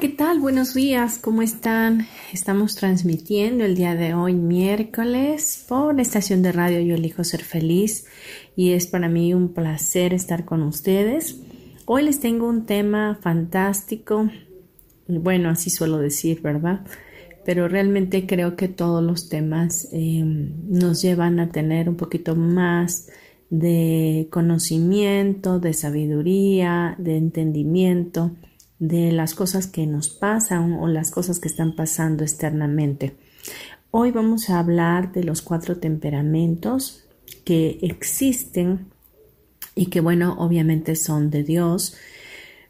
¿Qué tal? Buenos días, ¿cómo están? Estamos transmitiendo el día de hoy, miércoles, por la estación de radio Yo elijo ser feliz y es para mí un placer estar con ustedes. Hoy les tengo un tema fantástico, bueno, así suelo decir, ¿verdad? Pero realmente creo que todos los temas eh, nos llevan a tener un poquito más de conocimiento, de sabiduría, de entendimiento de las cosas que nos pasan o las cosas que están pasando externamente. Hoy vamos a hablar de los cuatro temperamentos que existen y que bueno, obviamente son de Dios.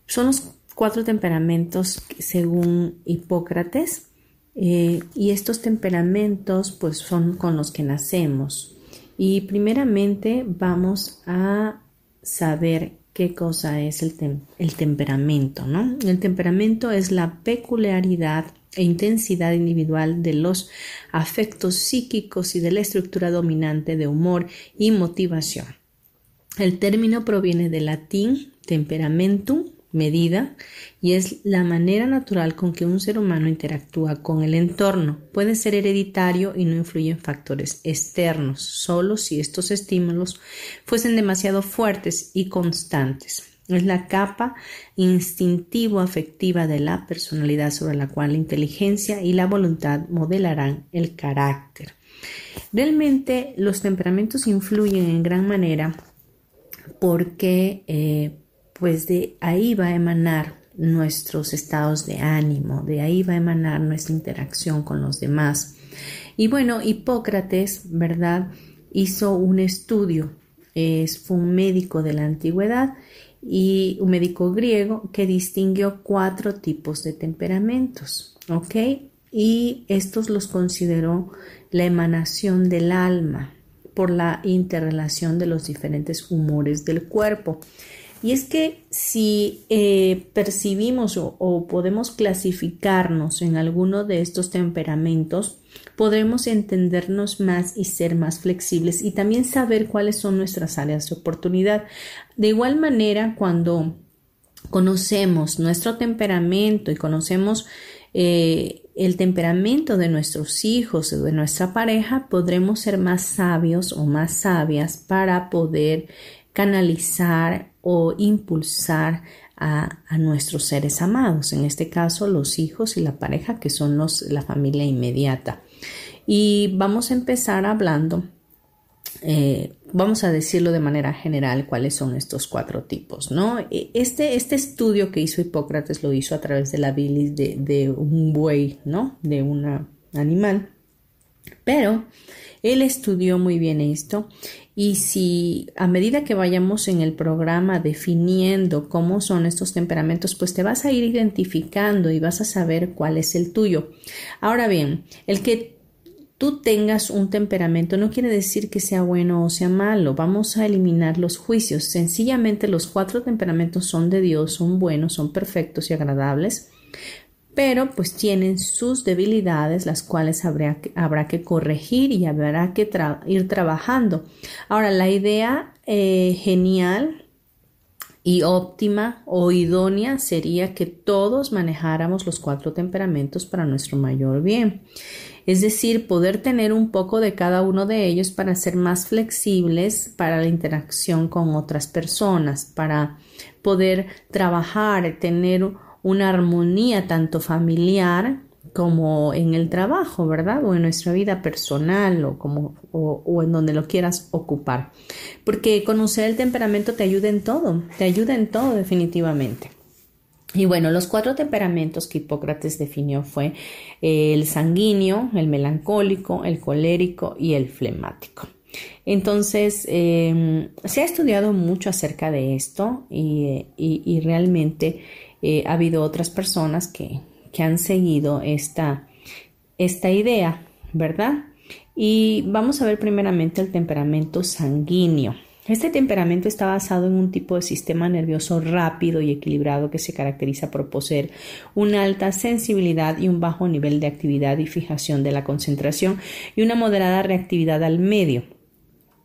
Son los cuatro temperamentos según Hipócrates eh, y estos temperamentos pues son con los que nacemos. Y primeramente vamos a saber qué cosa es el, el temperamento, ¿no? El temperamento es la peculiaridad e intensidad individual de los afectos psíquicos y de la estructura dominante de humor y motivación. El término proviene del latín temperamentum, medida y es la manera natural con que un ser humano interactúa con el entorno. Puede ser hereditario y no influye en factores externos, solo si estos estímulos fuesen demasiado fuertes y constantes. Es la capa instintivo-afectiva de la personalidad sobre la cual la inteligencia y la voluntad modelarán el carácter. Realmente los temperamentos influyen en gran manera porque eh, pues de ahí va a emanar nuestros estados de ánimo, de ahí va a emanar nuestra interacción con los demás. Y bueno, Hipócrates, ¿verdad? Hizo un estudio, es, fue un médico de la antigüedad y un médico griego que distinguió cuatro tipos de temperamentos, ¿ok? Y estos los consideró la emanación del alma por la interrelación de los diferentes humores del cuerpo. Y es que si eh, percibimos o, podemos clasificarnos en alguno de estos temperamentos, podremos entendernos más y ser más flexibles y también saber cuáles son nuestras áreas de oportunidad. De igual manera, cuando conocemos nuestro temperamento y conocemos eh, el temperamento de nuestros hijos o de nuestra pareja, podremos ser más sabios o más sabias para poder canalizar o impulsar a, nuestros seres amados, en este caso los hijos y la pareja que son los, la familia inmediata. Y vamos a empezar hablando, eh, vamos a decirlo de manera general, cuáles son estos cuatro tipos, ¿no? E, este, este estudio que hizo Hipócrates lo hizo a través de la bilis de, de un buey, ¿no? De un animal. Pero él estudió muy bien esto y si a medida que vayamos en el programa definiendo cómo son estos temperamentos, pues te vas a ir identificando y vas a saber cuál es el tuyo. Ahora bien, el que tú tengas un temperamento no quiere decir que sea bueno o sea malo. Vamos a eliminar los juicios. Sencillamente los cuatro temperamentos son de Dios, son buenos, son perfectos y agradables pero pues tienen sus debilidades, las cuales habrá que, habrá que corregir y habrá que ir trabajando. Ahora, la idea eh, genial y óptima o idónea sería que todos manejáramos los cuatro temperamentos para nuestro mayor bien. Es decir, poder tener un poco de cada uno de ellos para ser más flexibles para la interacción con otras personas, para poder trabajar, tener una armonía tanto familiar como en el trabajo, ¿verdad? O en nuestra vida personal o, como, o, en donde lo quieras ocupar. Porque conocer el temperamento te ayuda en todo, te ayuda en todo definitivamente. Y bueno, los cuatro temperamentos que Hipócrates definió fue el sanguíneo, el melancólico, el colérico y el flemático. Entonces, em, se ha estudiado mucho acerca de esto y, realmente eh, ha habido otras personas que, que han seguido esta, esta idea, ¿verdad? Y vamos a ver primeramente el temperamento sanguíneo. Este temperamento está basado en un tipo de sistema nervioso rápido y equilibrado que se caracteriza por poseer una alta sensibilidad y un bajo nivel de actividad y fijación de la concentración y una moderada reactividad al medio.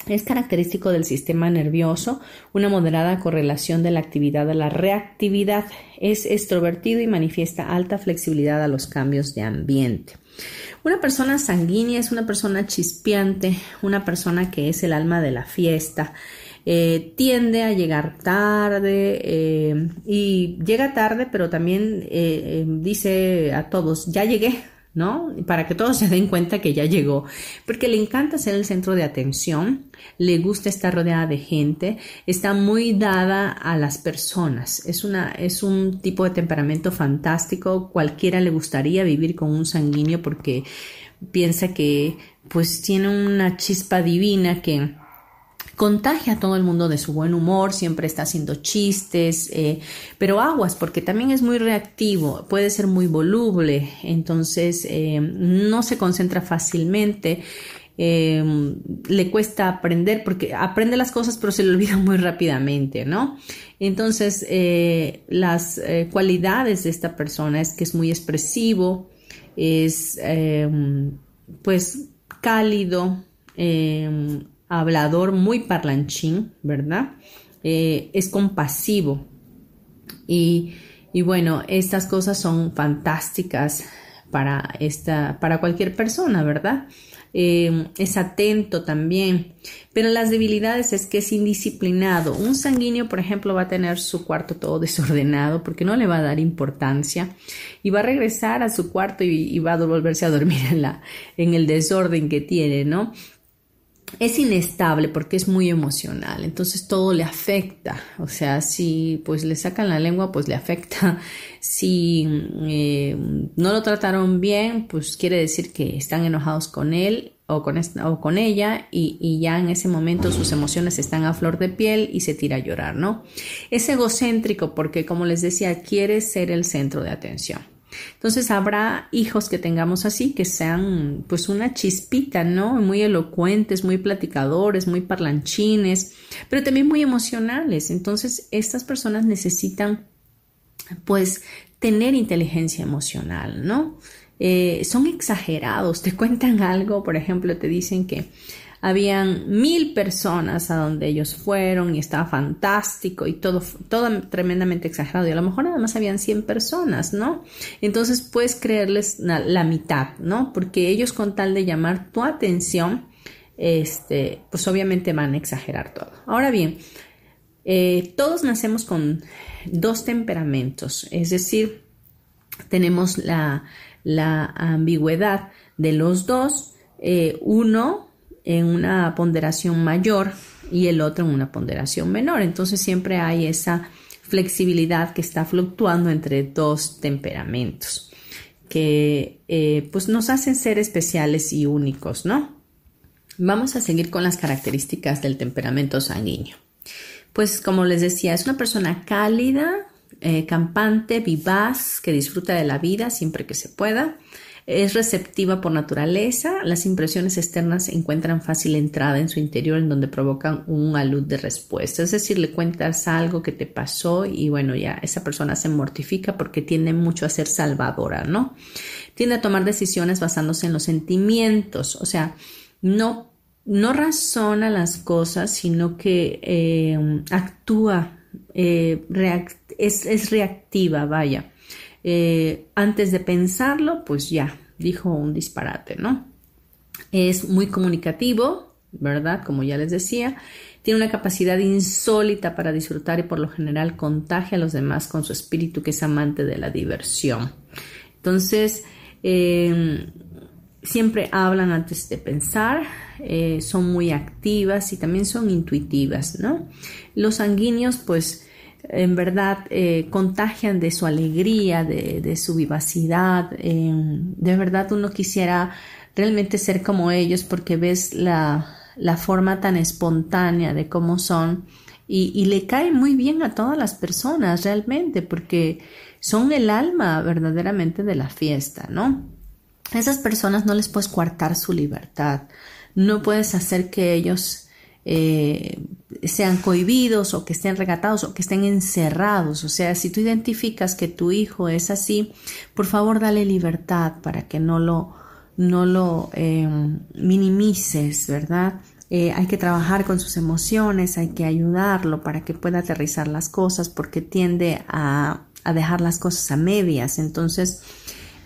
Es característico del sistema nervioso una moderada correlación de la actividad a la reactividad. Es extrovertido y manifiesta alta flexibilidad a los cambios de ambiente. Una persona sanguínea es una persona chispeante, una persona que es el alma de la fiesta. Eh, tiende a llegar tarde eh, y llega tarde, pero también eh, dice a todos, ya llegué, ¿no? Para que todos se den cuenta que ya llegó, porque le encanta ser el centro de atención, le gusta estar rodeada de gente, está muy dada a las personas, es, una, es un tipo de temperamento fantástico, cualquiera le gustaría vivir con un sanguíneo porque piensa que pues tiene una chispa divina que contagia a todo el mundo de su buen humor, siempre está haciendo chistes, eh, pero aguas, porque también es muy reactivo, puede ser muy voluble, entonces eh, no se concentra fácilmente. Eh, le cuesta aprender porque aprende las cosas pero se le olvida muy rápidamente, ¿no? Entonces, las cualidades de esta persona es que es muy expresivo, es pues cálido, hablador, muy parlanchín, ¿verdad? Eh, es compasivo. Y, bueno, estas cosas son fantásticas para, esta, para cualquier persona, ¿verdad? Eh, es atento también, pero las debilidades es que es indisciplinado. Un sanguíneo, por ejemplo, va a tener su cuarto todo desordenado porque no le va a dar importancia y va a regresar a su cuarto y, y va a volverse a dormir en, la, en el desorden que tiene, ¿no? Es inestable porque es muy emocional, entonces todo le afecta, o sea, si pues le sacan la lengua, pues le afecta, si eh, no lo trataron bien, pues quiere decir que están enojados con él o con, o con ella y, y, ya en ese momento sus emociones están a flor de piel y se tira a llorar, ¿no? Es egocéntrico porque, como les decía, quiere ser el centro de atención. Entonces habrá hijos que tengamos así, que sean pues una chispita, ¿no? Muy elocuentes, muy platicadores, muy parlanchines, pero también muy emocionales. Entonces estas personas necesitan pues tener inteligencia emocional, ¿no? Eh, son exagerados, te cuentan algo, por ejemplo, te dicen que habían mil personas a donde ellos fueron y estaba fantástico y todo, todo tremendamente exagerado. Y a lo mejor además habían 100 personas, ¿no? Entonces puedes creerles la, mitad, ¿no? Porque ellos con tal de llamar tu atención, este, pues obviamente van a exagerar todo. Ahora bien, eh, todos nacemos con dos temperamentos, es decir, tenemos la, ambigüedad de los dos, eh, uno en una ponderación mayor y el otro en una ponderación menor. Entonces siempre hay esa flexibilidad que está fluctuando entre dos temperamentos que eh, pues nos hacen ser especiales y únicos, ¿no? Vamos a seguir con las características del temperamento sanguíneo. Pues como les decía, es una persona cálida, eh, campante, vivaz, que disfruta de la vida siempre que se pueda, es receptiva por naturaleza, las impresiones externas encuentran fácil entrada en su interior en donde provocan un alud de respuesta. Es decir, le cuentas algo que te pasó y bueno, ya esa persona se mortifica porque tiende mucho a ser salvadora, ¿no? Tiende a tomar decisiones basándose en los sentimientos, o sea, no, no razona las cosas, sino que eh, actúa, eh, es, es reactiva, vaya. Eh, antes de pensarlo, pues ya, dijo un disparate, ¿no? Es muy comunicativo, ¿verdad? Como ya les decía, tiene una capacidad insólita para disfrutar y por lo general contagia a los demás con su espíritu que es amante de la diversión. Entonces, Em, siempre hablan antes de pensar, eh, son muy activas y también son intuitivas, ¿no? Los sanguíneos, pues, en verdad eh, contagian de su alegría, de, su vivacidad. Em, de verdad uno quisiera realmente ser como ellos porque ves la, forma tan espontánea de cómo son y, y, le cae muy bien a todas las personas realmente porque son el alma verdaderamente de la fiesta, ¿no? A esas personas no les puedes coartar su libertad, no puedes hacer que ellos eh, sean cohibidos o que estén regatados o que estén encerrados. O sea, si tú identificas que tu hijo es así, por favor dale libertad para que no lo, no lo eh, minimices, ¿verdad? Eh, hay que trabajar con sus emociones, hay que ayudarlo para que pueda aterrizar las cosas porque tiende a, a dejar las cosas a medias. Entonces,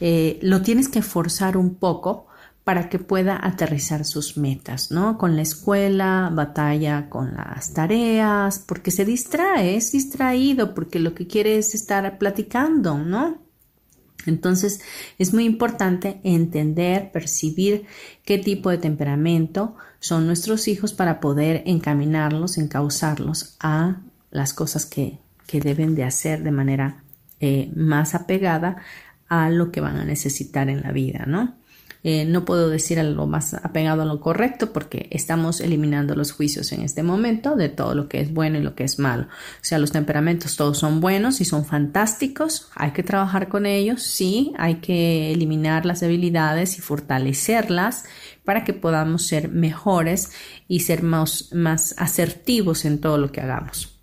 eh, lo tienes que forzar un poco para que pueda aterrizar sus metas, ¿no? Con la escuela, batalla con las tareas, porque se distrae, es distraído, porque lo que quiere es estar platicando, ¿no? Entonces es muy importante entender, percibir qué tipo de temperamento son nuestros hijos para poder encaminarlos, encauzarlos a las cosas que, deben de hacer de manera eh, más apegada a lo que van a necesitar en la vida, ¿no? Eh, no puedo decir algo más apegado a lo correcto porque estamos eliminando los juicios en este momento de todo lo que es bueno y lo que es malo. O sea, los temperamentos todos son buenos y son fantásticos. Hay que trabajar con ellos, sí, hay que eliminar las debilidades y fortalecerlas para que podamos ser mejores y ser más, más asertivos en todo lo que hagamos.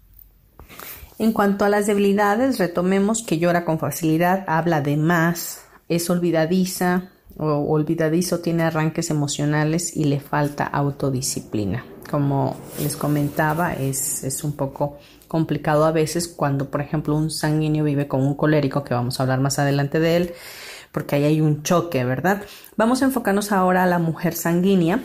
En cuanto a las debilidades, retomemos que llora con facilidad, habla de más, es olvidadiza o olvidadizo, tiene arranques emocionales y le falta autodisciplina. Como les comentaba, es, es un poco complicado a veces cuando, por ejemplo, un sanguíneo vive con un colérico, que vamos a hablar más adelante de él, porque ahí hay un choque, ¿verdad? Vamos a enfocarnos ahora a la mujer sanguínea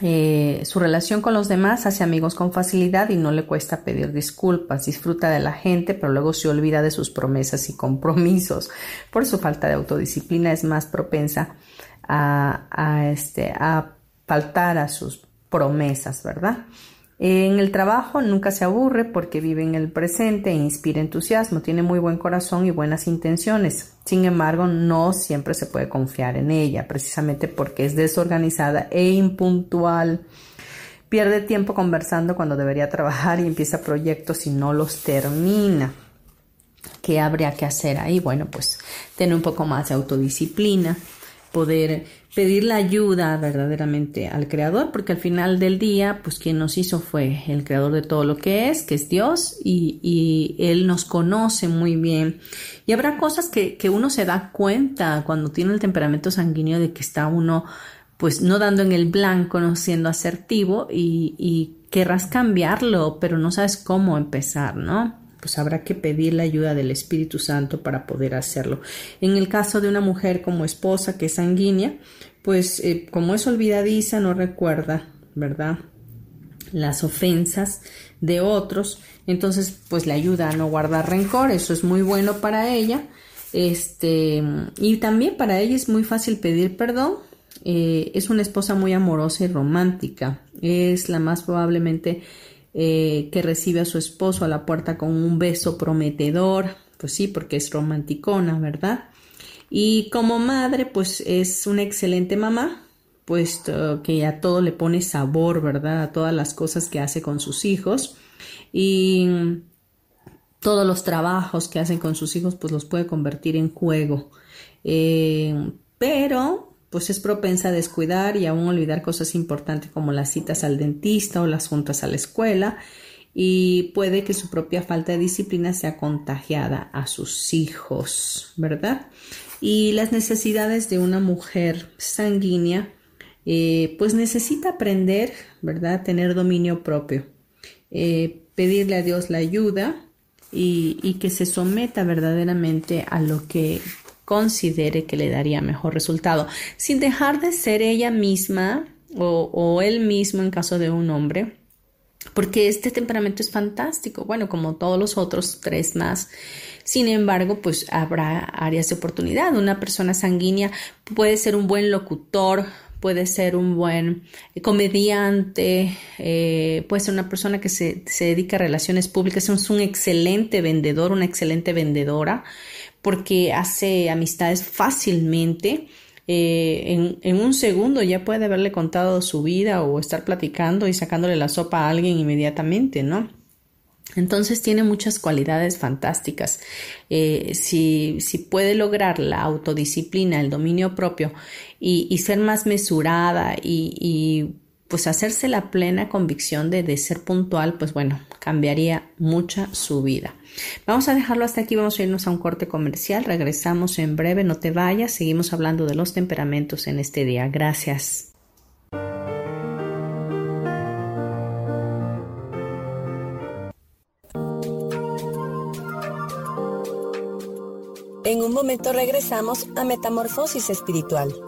eh, su relación con los demás hace amigos con facilidad y no le cuesta pedir disculpas, disfruta de la gente, pero luego se olvida de sus promesas y compromisos. Por su falta de autodisciplina es más propensa a, este, a faltar a sus promesas, ¿verdad? En el trabajo nunca se aburre porque vive en el presente e inspira entusiasmo, tiene muy buen corazón y buenas intenciones. Sin embargo, no siempre se puede confiar en ella, precisamente porque es desorganizada e impuntual. Pierde tiempo conversando cuando debería trabajar y empieza proyectos y no los termina. ¿Qué habría que hacer ahí? Bueno, pues tener un poco más de autodisciplina, poder pedir la ayuda verdaderamente al creador, porque al final del día, pues quien nos hizo fue el creador de todo lo que es, que es Dios, y, él nos conoce muy bien. Y habrá cosas que, que uno se da cuenta cuando tiene el temperamento sanguíneo de que está uno pues no dando en el blanco, no siendo asertivo y, y querrás cambiarlo, pero no sabes cómo empezar, ¿no? Pues habrá que pedir la ayuda del Espíritu Santo para poder hacerlo. En el caso de una mujer como esposa que es sanguínea, pues eh, como es olvidadiza, no recuerda, ¿verdad? Las ofensas de otros, entonces pues le ayuda a no guardar rencor, eso es muy bueno para ella. Este, y también para ella es muy fácil pedir perdón. Eh, es una esposa muy amorosa y romántica. Es la más probablemente eh, que recibe a su esposo a la puerta con un beso prometedor, pues sí, porque es romanticona, ¿verdad? Y como madre, pues es una excelente mamá, puesto que a todo le pone sabor, ¿verdad? A todas las cosas que hace con sus hijos. Y todos los trabajos que hacen con sus hijos, pues los puede convertir en juego. Eh, pero pues es propensa a descuidar y aún olvidar cosas importantes como las citas al dentista o las juntas a la escuela y puede que su propia falta de disciplina sea contagiada a sus hijos, ¿verdad? Y las necesidades de una mujer sanguínea, eh, pues necesita aprender, ¿verdad? Tener dominio propio, eh, pedirle a Dios la ayuda y, y que se someta verdaderamente a lo que considere que le daría mejor resultado, sin dejar de ser ella misma o, él mismo en caso de un hombre, porque este temperamento es fantástico, bueno, como todos los otros tres más. Sin embargo, pues habrá áreas de oportunidad. Una persona sanguínea puede ser un buen locutor, puede ser un buen comediante, eh, puede ser una persona que se, dedica a relaciones públicas, es un excelente vendedor, una excelente vendedora, porque hace amistades fácilmente eh, en, un segundo ya puede haberle contado su vida o estar platicando y sacándole la sopa a alguien inmediatamente, ¿no? Entonces tiene muchas cualidades fantásticas. Eh, si, si, puede lograr la autodisciplina, el dominio propio y, ser más mesurada y, pues hacerse la plena convicción de, de ser puntual, pues bueno, cambiaría mucha su vida. Vamos a dejarlo hasta aquí, vamos a irnos a un corte comercial, regresamos en breve, no te vayas, seguimos hablando de los temperamentos en este día. Gracias. En un momento regresamos a Metamorfosis Espiritual.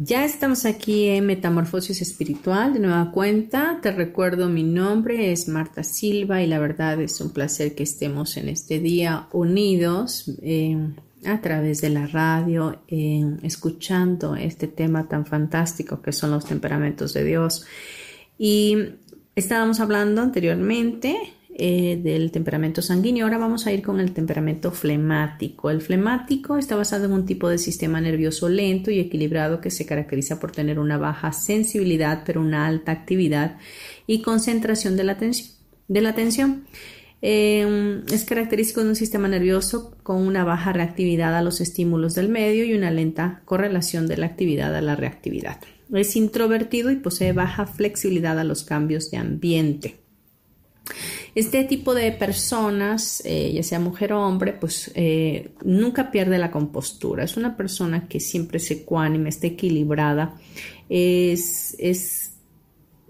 Ya estamos aquí en Metamorfosis Espiritual de nueva cuenta. Te recuerdo mi nombre es Marta Silva y la verdad es un placer que estemos en este día unidos eh, a través de la radio, escuchando este tema tan fantástico que son los temperamentos de Dios. Y estábamos hablando anteriormente eh, del temperamento sanguíneo. Ahora vamos a ir con el temperamento flemático. El flemático está basado en un tipo de sistema nervioso lento y equilibrado que se caracteriza por tener una baja sensibilidad pero una alta actividad y concentración de la atención. Em, es característico de un sistema nervioso con una baja reactividad a los estímulos del medio y una lenta correlación de la actividad a la reactividad. Es introvertido y posee baja flexibilidad a los cambios de ambiente. Este tipo de personas, eh, ya sea mujer o hombre, pues eh, nunca pierde la compostura. Es una persona que siempre se ecuánime, está equilibrada, es,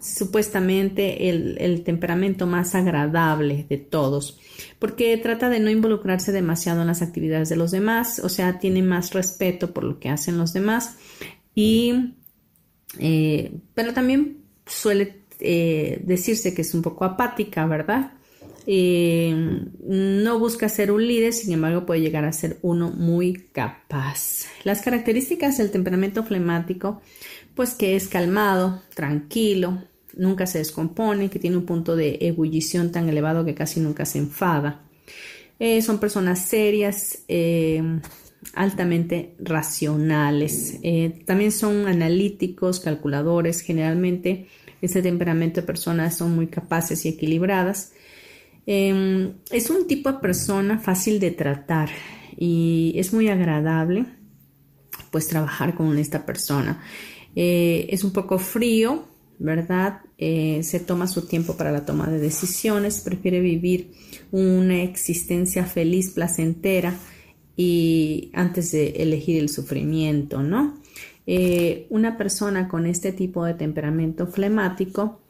supuestamente el, temperamento más agradable de todos, porque trata de no involucrarse demasiado en las actividades de los demás, o sea, tiene más respeto por lo que hacen los demás y, eh, pero también suele eh, decirse que es un poco apática, ¿verdad? Eh, no busca ser un líder, sin embargo puede llegar a ser uno muy capaz. Las características del temperamento flemático, pues que es calmado, tranquilo, nunca se descompone, que tiene un punto de ebullición tan elevado que casi nunca se enfada. Eh, son personas serias, altamente racionales. también son analíticos, calculadores. Generalmente, este temperamento de personas son muy capaces y equilibradas. Em, es un tipo de persona fácil de tratar y es muy agradable pues trabajar con esta persona. Eh, es un poco frío, ¿verdad? Eh, se toma su tiempo para la toma de decisiones, prefiere vivir una existencia feliz, placentera y antes de elegir el sufrimiento, ¿no? Eh, una persona con este tipo de temperamento flemático,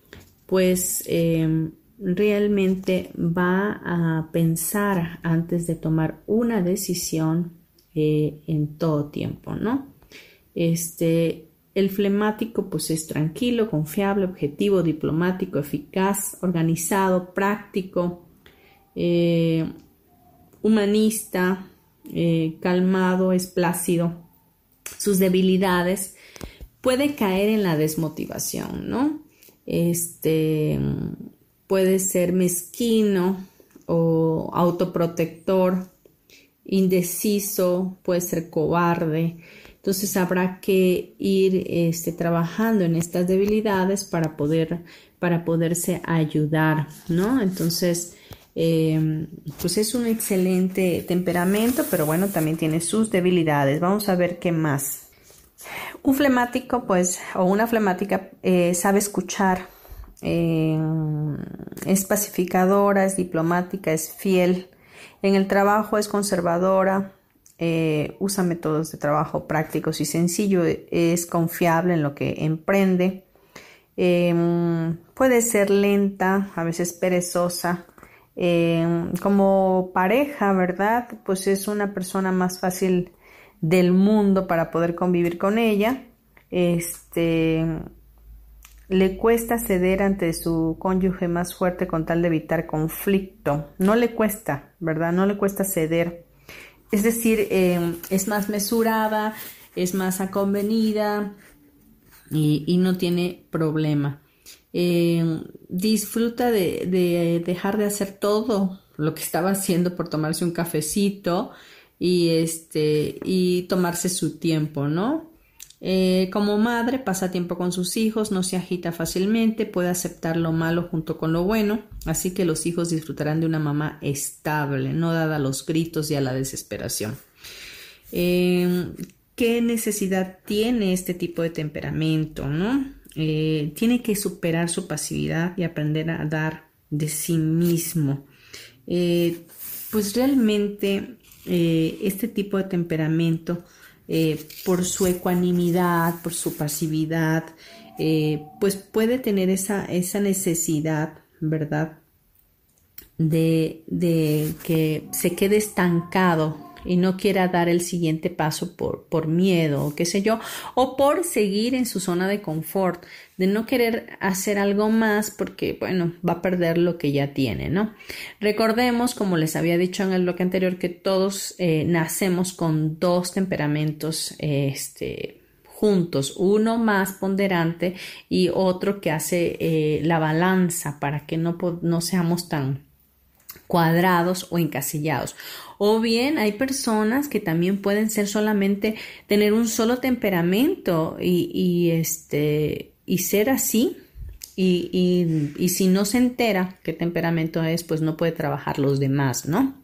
pues em, realmente va a pensar antes de tomar una decisión eh, en todo tiempo, ¿no? Este, el flemático pues es tranquilo, confiable, objetivo, diplomático, eficaz, organizado, práctico, eh, humanista, calmado, es plácido. Sus debilidades puede caer en la desmotivación, ¿no? Este, puede ser mezquino o autoprotector, indeciso, puede ser cobarde. Entonces habrá que ir este, trabajando en estas debilidades para poder para poderse ayudar, ¿no? Entonces, em, pues es un excelente temperamento, pero bueno, también tiene sus debilidades. Vamos a ver qué más. Un flemático, pues, o una flemática eh, sabe escuchar, eh, es pacificadora, es diplomática, es fiel. En el trabajo es conservadora, eh, usa métodos de trabajo prácticos y sencillos, es confiable en lo que emprende. Em, puede ser lenta, a veces perezosa. Em, como pareja, ¿verdad? Pues es una persona más fácil del mundo para poder convivir con ella. Este, le cuesta ceder ante su cónyuge más fuerte con tal de evitar conflicto. No le cuesta, ¿verdad? No le cuesta ceder. Es decir, em, es más mesurada, es más aconvenida y, no tiene problema. Em, disfruta de, de, dejar de hacer todo lo que estaba haciendo por tomarse un cafecito y este y tomarse su tiempo, ¿no? Eh, como madre pasa tiempo con sus hijos, no se agita fácilmente, puede aceptar lo malo junto con lo bueno, así que los hijos disfrutarán de una mamá estable, no dada a los gritos y a la desesperación. Em, ¿Qué necesidad tiene este tipo de temperamento? ¿no? Eh, tiene que superar su pasividad y aprender a dar de sí mismo. Eh, pues realmente este tipo de temperamento eh, por su ecuanimidad, por su pasividad, eh, pues puede tener esa, esa necesidad, ¿verdad? De, de, que se quede estancado y no quiera dar el siguiente paso por, por miedo o qué sé yo, o por seguir en su zona de confort, de no querer hacer algo más porque, bueno, va a perder lo que ya tiene, ¿no? Recordemos, como les había dicho en el bloque anterior, que todos eh, nacemos con dos temperamentos, este, juntos, uno más ponderante y otro que hace eh, la balanza para que no, no seamos tan cuadrados o encasillados. O bien hay personas que también pueden ser solamente tener un solo temperamento y, este y ser así. Y, y, si no se entera qué temperamento es, pues no puede trabajar los demás, ¿no?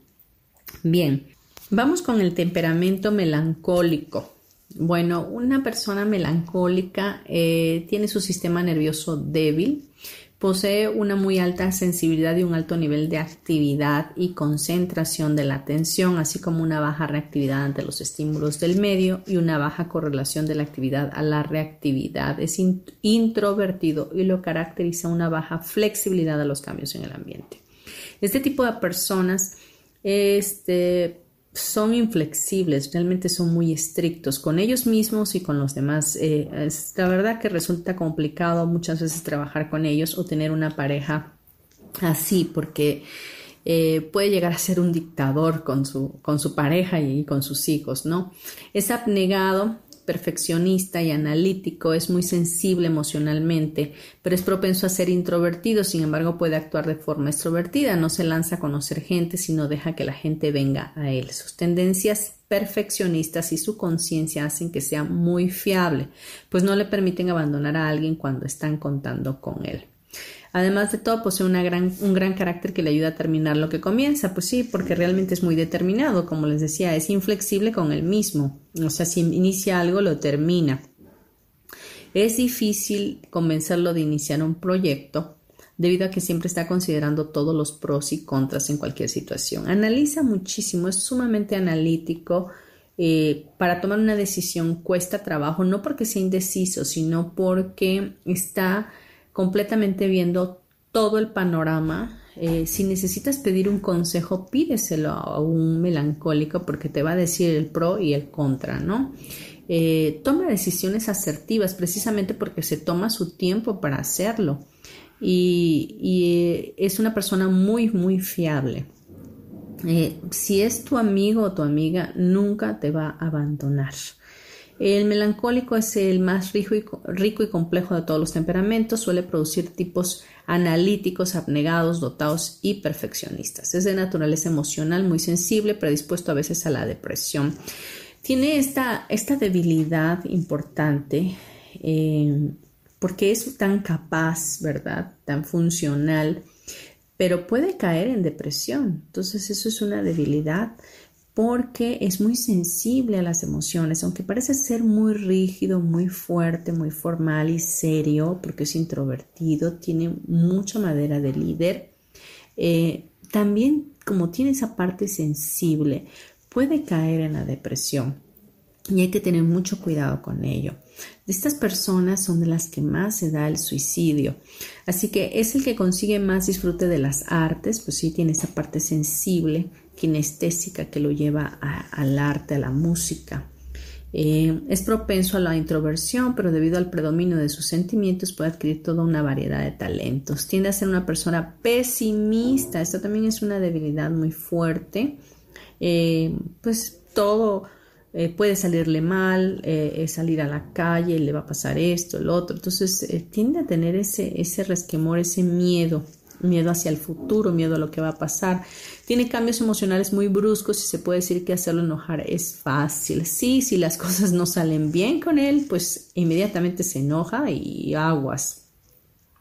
Bien, vamos con el temperamento melancólico. Bueno, una persona melancólica eh, tiene su sistema nervioso débil, Posee una muy alta sensibilidad y un alto nivel de actividad y concentración de la atención, así como una baja reactividad ante los estímulos del medio y una baja correlación de la actividad a la reactividad. Es introvertido y lo caracteriza una baja flexibilidad a los cambios en el ambiente. Este tipo de personas este, son inflexibles, realmente son muy estrictos con ellos mismos y con los demás. Eh, la verdad que resulta complicado muchas veces trabajar con ellos o tener una pareja así, porque eh, puede llegar a ser un dictador con su, con su pareja y con sus hijos, ¿no? Es abnegado, perfeccionista y analítico, es muy sensible emocionalmente, pero es propenso a ser introvertido, sin embargo puede actuar de forma extrovertida, no se lanza a conocer gente, sino deja que la gente venga a él. Sus tendencias perfeccionistas y su conciencia hacen que sea muy fiable, pues no le permiten abandonar a alguien cuando están contando con él. Además de todo, posee gran, un gran carácter que le ayuda a terminar lo que comienza. Pues sí, porque realmente es muy determinado, como les decía, es inflexible con él mismo. O sea, si inicia algo, lo termina. Es difícil convencerlo de iniciar un proyecto debido a que siempre está considerando todos los pros y contras en cualquier situación. Analiza muchísimo, es sumamente analítico. Eh, para tomar una decisión cuesta trabajo, no porque sea indeciso, sino porque está completamente viendo todo el panorama. Eh, si necesitas pedir un consejo, pídeselo a un melancólico porque te va a decir el pro y el contra, ¿no? Eh, toma decisiones asertivas precisamente porque se toma su tiempo para hacerlo y, eh, es una persona muy, muy fiable. si es tu amigo o tu amiga, nunca te va a abandonar. El melancólico es el más rico y, complejo de todos los temperamentos, suele producir tipos analíticos, abnegados, dotados y perfeccionistas. Es de naturaleza emocional muy sensible, predispuesto a veces a la depresión. Tiene esta, esta debilidad importante eh, porque es tan capaz, ¿verdad? Tan funcional, pero puede caer en depresión. Entonces eso es una debilidad porque es muy sensible a las emociones, aunque parece ser muy rígido, muy fuerte, muy formal y serio, porque es introvertido, tiene mucha madera de líder. Eh, también, como tiene esa parte sensible, puede caer en la depresión y hay que tener mucho cuidado con ello. Estas personas son de las que más se da el suicidio, así que es el que consigue más disfrute de las artes, pues sí tiene esa parte sensible, kinestésica que lo lleva al arte, a la música. Eh, es propenso a la introversión, pero debido al predominio de sus sentimientos puede adquirir toda una variedad de talentos. Tiende a ser una persona pesimista, esto también es una debilidad muy fuerte. Eh, pues todo eh, puede salirle mal, salir a la calle, le va a pasar esto, el otro. Entonces tiende a tener ese, ese resquemor, ese miedo miedo hacia el futuro, miedo a lo que va a pasar. Tiene cambios emocionales muy bruscos y se puede decir que hacerlo enojar es fácil. Sí, si las cosas no salen bien con él, pues inmediatamente se enoja y aguas.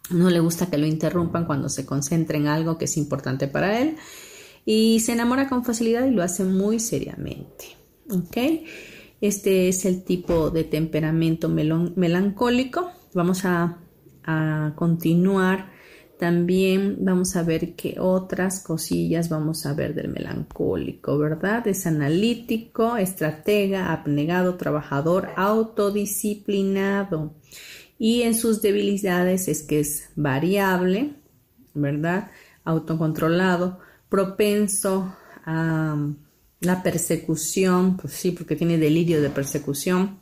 No le gusta que lo interrumpan cuando se concentra en algo que es importante para él y se enamora con facilidad y lo hace muy seriamente. ¿Ok? Este es el tipo de temperamento melancólico. Vamos a, continuar también vamos a ver qué otras cosillas vamos a ver del melancólico, ¿verdad? Es analítico, estratega, abnegado, trabajador, autodisciplinado. Y en sus debilidades es que es variable, ¿verdad? Autocontrolado, propenso a la persecución, pues sí, porque tiene delirio de persecución.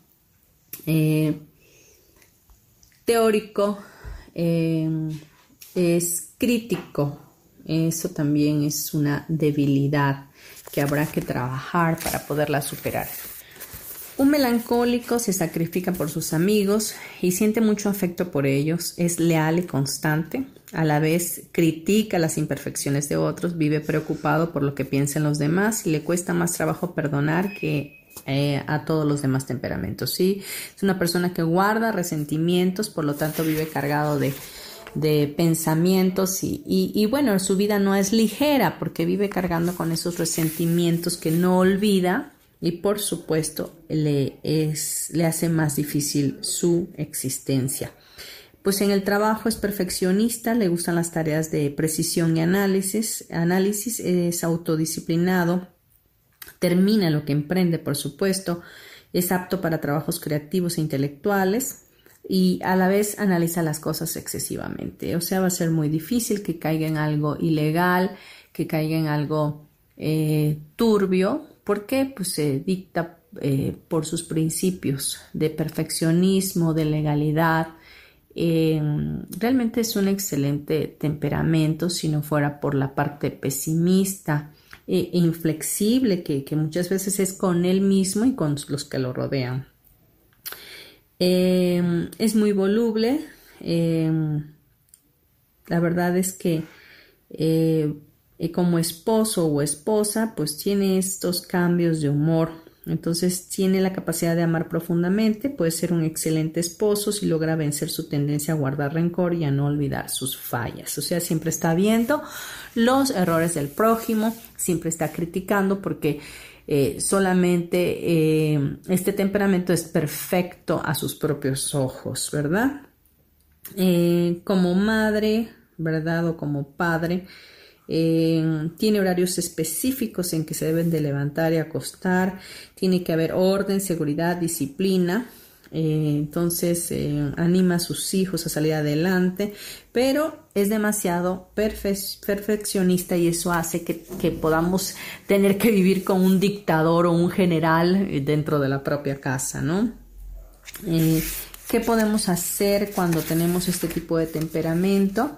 Eh, teórico, eh, es crítico. Eso también es una debilidad que habrá que trabajar para poderla superar. Un melancólico se sacrifica por sus amigos y siente mucho afecto por ellos, es leal y constante, a la vez critica las imperfecciones de otros, vive preocupado por lo que piensan los demás y le cuesta más trabajo perdonar que eh, a todos los demás temperamentos. ¿sí? Es una persona que guarda resentimientos, por lo tanto vive cargado de de pensamientos y, y, bueno, su vida no es ligera porque vive cargando con esos resentimientos que no olvida y por supuesto le, es, le hace más difícil su existencia. Pues en el trabajo es perfeccionista, le gustan las tareas de precisión y análisis, análisis es autodisciplinado, termina lo que emprende, por supuesto, es apto para trabajos creativos e intelectuales y a la vez analiza las cosas excesivamente. O sea, va a ser muy difícil que caiga en algo ilegal, que caiga en algo eh, turbio, porque pues se dicta eh, por sus principios de perfeccionismo, de legalidad. Em, realmente es un excelente temperamento si no fuera por la parte pesimista e inflexible que, muchas veces es con él mismo y con los que lo rodean. Em, es muy voluble. Em, la verdad es que eh, como esposo o esposa, pues tiene estos cambios de humor entonces tiene la capacidad de amar profundamente, puede ser un excelente esposo si logra vencer su tendencia a guardar rencor y a no olvidar sus fallas. O sea, siempre está viendo los errores del prójimo, siempre está criticando porque eh, solamente eh, este temperamento es perfecto a sus propios ojos, ¿verdad? Eh, como madre, ¿verdad? O como padre, tiene horarios específicos en que se deben de levantar y acostar, tiene que haber orden, seguridad, disciplina. Eh, entonces eh, anima a sus hijos a salir adelante, pero es demasiado perfeccionista y eso hace que, podamos tener que vivir con un dictador o un general eh, dentro de la propia casa, ¿no? ¿Qué podemos hacer cuando tenemos este tipo de temperamento?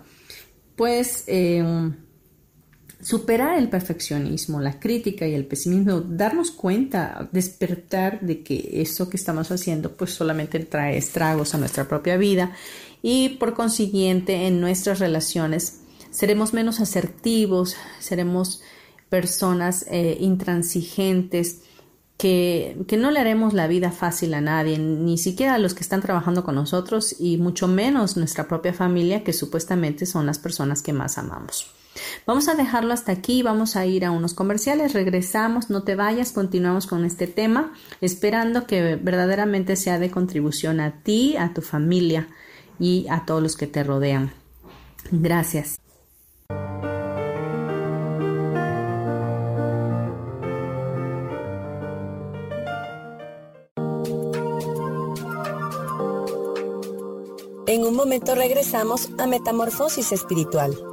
Pues superar el perfeccionismo, la crítica y el pesimismo, darnos cuenta, despertar de que eso que estamos haciendo pues solamente trae estragos a nuestra propia vida y por consiguiente en nuestras relaciones seremos menos asertivos, seremos personas eh, intransigentes, que, que, no le haremos la vida fácil a nadie, ni siquiera a los que están trabajando con nosotros y mucho menos nuestra propia familia, que supuestamente son las personas que más amamos. Vamos a dejarlo hasta aquí, vamos a ir a unos comerciales, regresamos, no te vayas, continuamos con este tema, esperando que verdaderamente sea de contribución a ti, a tu familia y a todos los que te rodean. Gracias. En un momento regresamos a Metamorfosis Espiritual.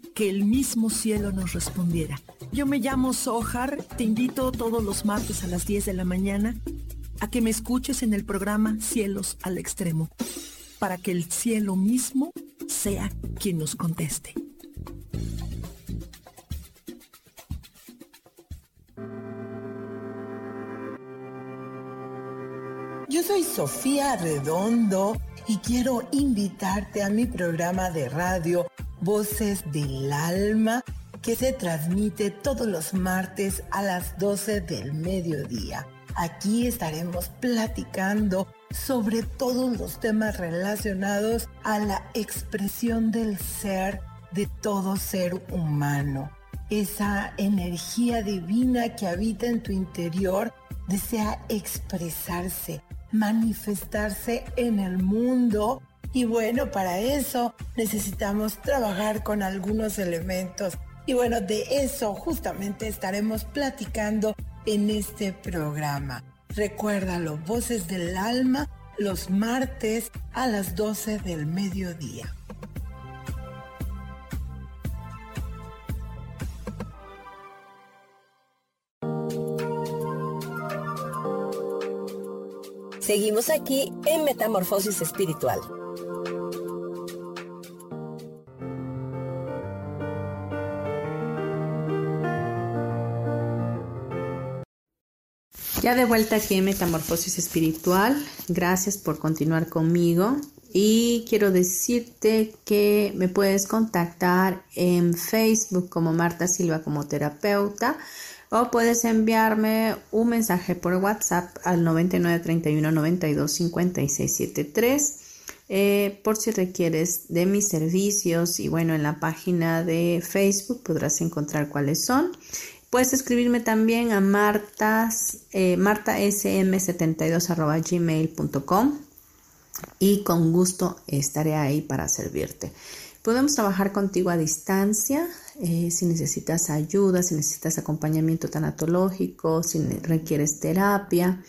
que el mismo cielo nos respondiera. Yo me llamo Sohar, te invito todos los martes a las 10 de la mañana a que me escuches en el programa Cielos al Extremo, para que el cielo mismo sea quien nos conteste. Yo soy Sofía Redondo y quiero invitarte a mi programa de radio Voces del Alma que se transmite todos los martes a las 12 del mediodía. Aquí estaremos platicando sobre todos los temas relacionados a la expresión del ser de todo ser humano. Esa energía divina que habita en tu interior desea expresarse, manifestarse en el mundo y bueno, para eso necesitamos trabajar con algunos elementos. Y bueno, de eso justamente estaremos platicando en este programa. Recuérdalo, Voces del Alma, los martes a las 12 del mediodía. Seguimos aquí en Metamorfosis Espiritual. Ya de vuelta aquí en Metamorfosis Espiritual, gracias por continuar conmigo y quiero decirte que me puedes contactar en Facebook como Marta Silva como terapeuta o puedes enviarme un mensaje por WhatsApp al 9931 92 56 73 por si requieres de mis servicios y bueno en la página de Facebook podrás encontrar cuáles son Puedes escribirme también a martas, eh, martasm72 gmail.com y con gusto estaré ahí para servirte. Podemos trabajar contigo a distancia eh, si necesitas ayuda, si necesitas acompañamiento tanatológico, si requieres terapia.